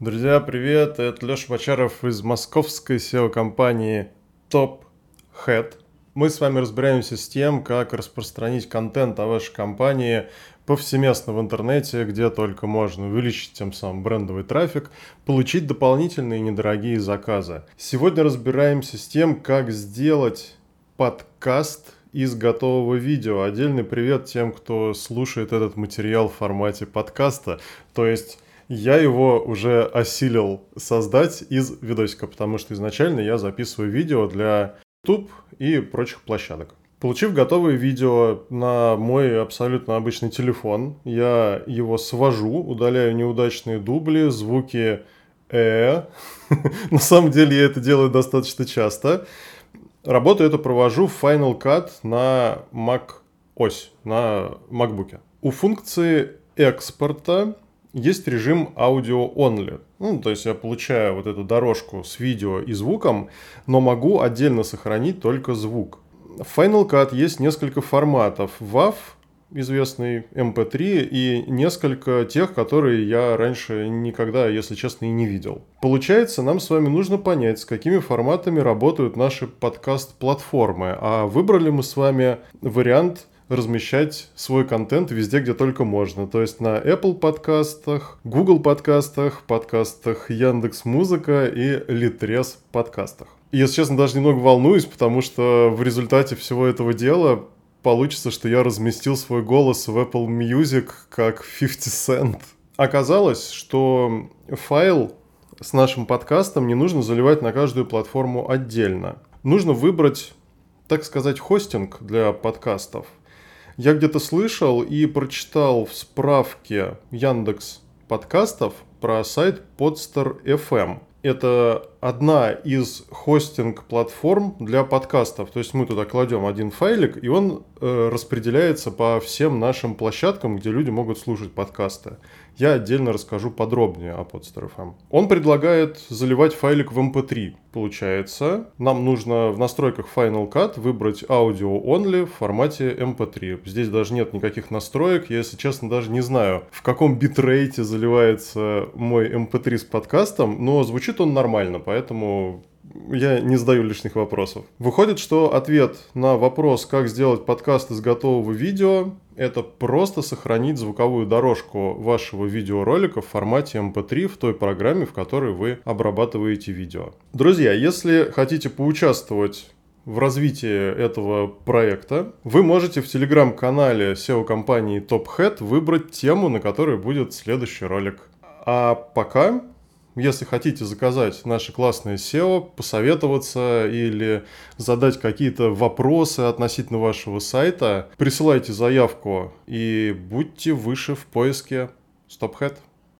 Друзья, привет! Это Леша Бочаров из московской SEO-компании Top Head. Мы с вами разбираемся с тем, как распространить контент о вашей компании повсеместно в интернете, где только можно, увеличить тем самым брендовый трафик, получить дополнительные недорогие заказы. Сегодня разбираемся с тем, как сделать подкаст из готового видео. Отдельный привет тем, кто слушает этот материал в формате подкаста. То есть я его уже осилил создать из видосика, потому что изначально я записываю видео для YouTube и прочих площадок. Получив готовое видео на мой абсолютно обычный телефон, я его свожу, удаляю неудачные дубли, звуки э. На самом деле я это делаю достаточно часто. Работу эту провожу в Final Cut на Mac ось, на MacBook. У функции экспорта есть режим аудио only. Ну, то есть я получаю вот эту дорожку с видео и звуком, но могу отдельно сохранить только звук. В Final Cut есть несколько форматов. WAV, известный MP3 эм и несколько тех, которые я раньше никогда, если честно, и не видел. Получается, нам с вами нужно понять, с какими форматами работают наши подкаст-платформы. А выбрали мы с вами вариант – размещать свой контент везде, где только можно. То есть на Apple подкастах, Google подкастах, подкастах Яндекс Музыка и Литрес подкастах. Если честно, даже немного волнуюсь, потому что в результате всего этого дела получится, что я разместил свой голос в Apple Music как 50 Cent. Оказалось, что файл с нашим подкастом не нужно заливать на каждую платформу отдельно. Нужно выбрать, так сказать, хостинг для подкастов. Я где-то слышал и прочитал в справке Яндекс подкастов про сайт Podster FM. Это одна из хостинг-платформ для подкастов. То есть мы туда кладем один файлик, и он э, распределяется по всем нашим площадкам, где люди могут слушать подкасты. Я отдельно расскажу подробнее о Podster FM. Он предлагает заливать файлик в MP3. Получается, нам нужно в настройках Final Cut выбрать Audio Only в формате MP3. Здесь даже нет никаких настроек. Я, если честно, даже не знаю, в каком битрейте заливается мой MP3 с подкастом, но звучит он нормально поэтому я не задаю лишних вопросов. Выходит, что ответ на вопрос, как сделать подкаст из готового видео, это просто сохранить звуковую дорожку вашего видеоролика в формате MP3 в той программе, в которой вы обрабатываете видео. Друзья, если хотите поучаствовать в развитии этого проекта, вы можете в телеграм-канале SEO-компании Top Hat выбрать тему, на которой будет следующий ролик. А пока если хотите заказать наше классное SEO, посоветоваться или задать какие-то вопросы относительно вашего сайта, присылайте заявку и будьте выше в поиске StopHead.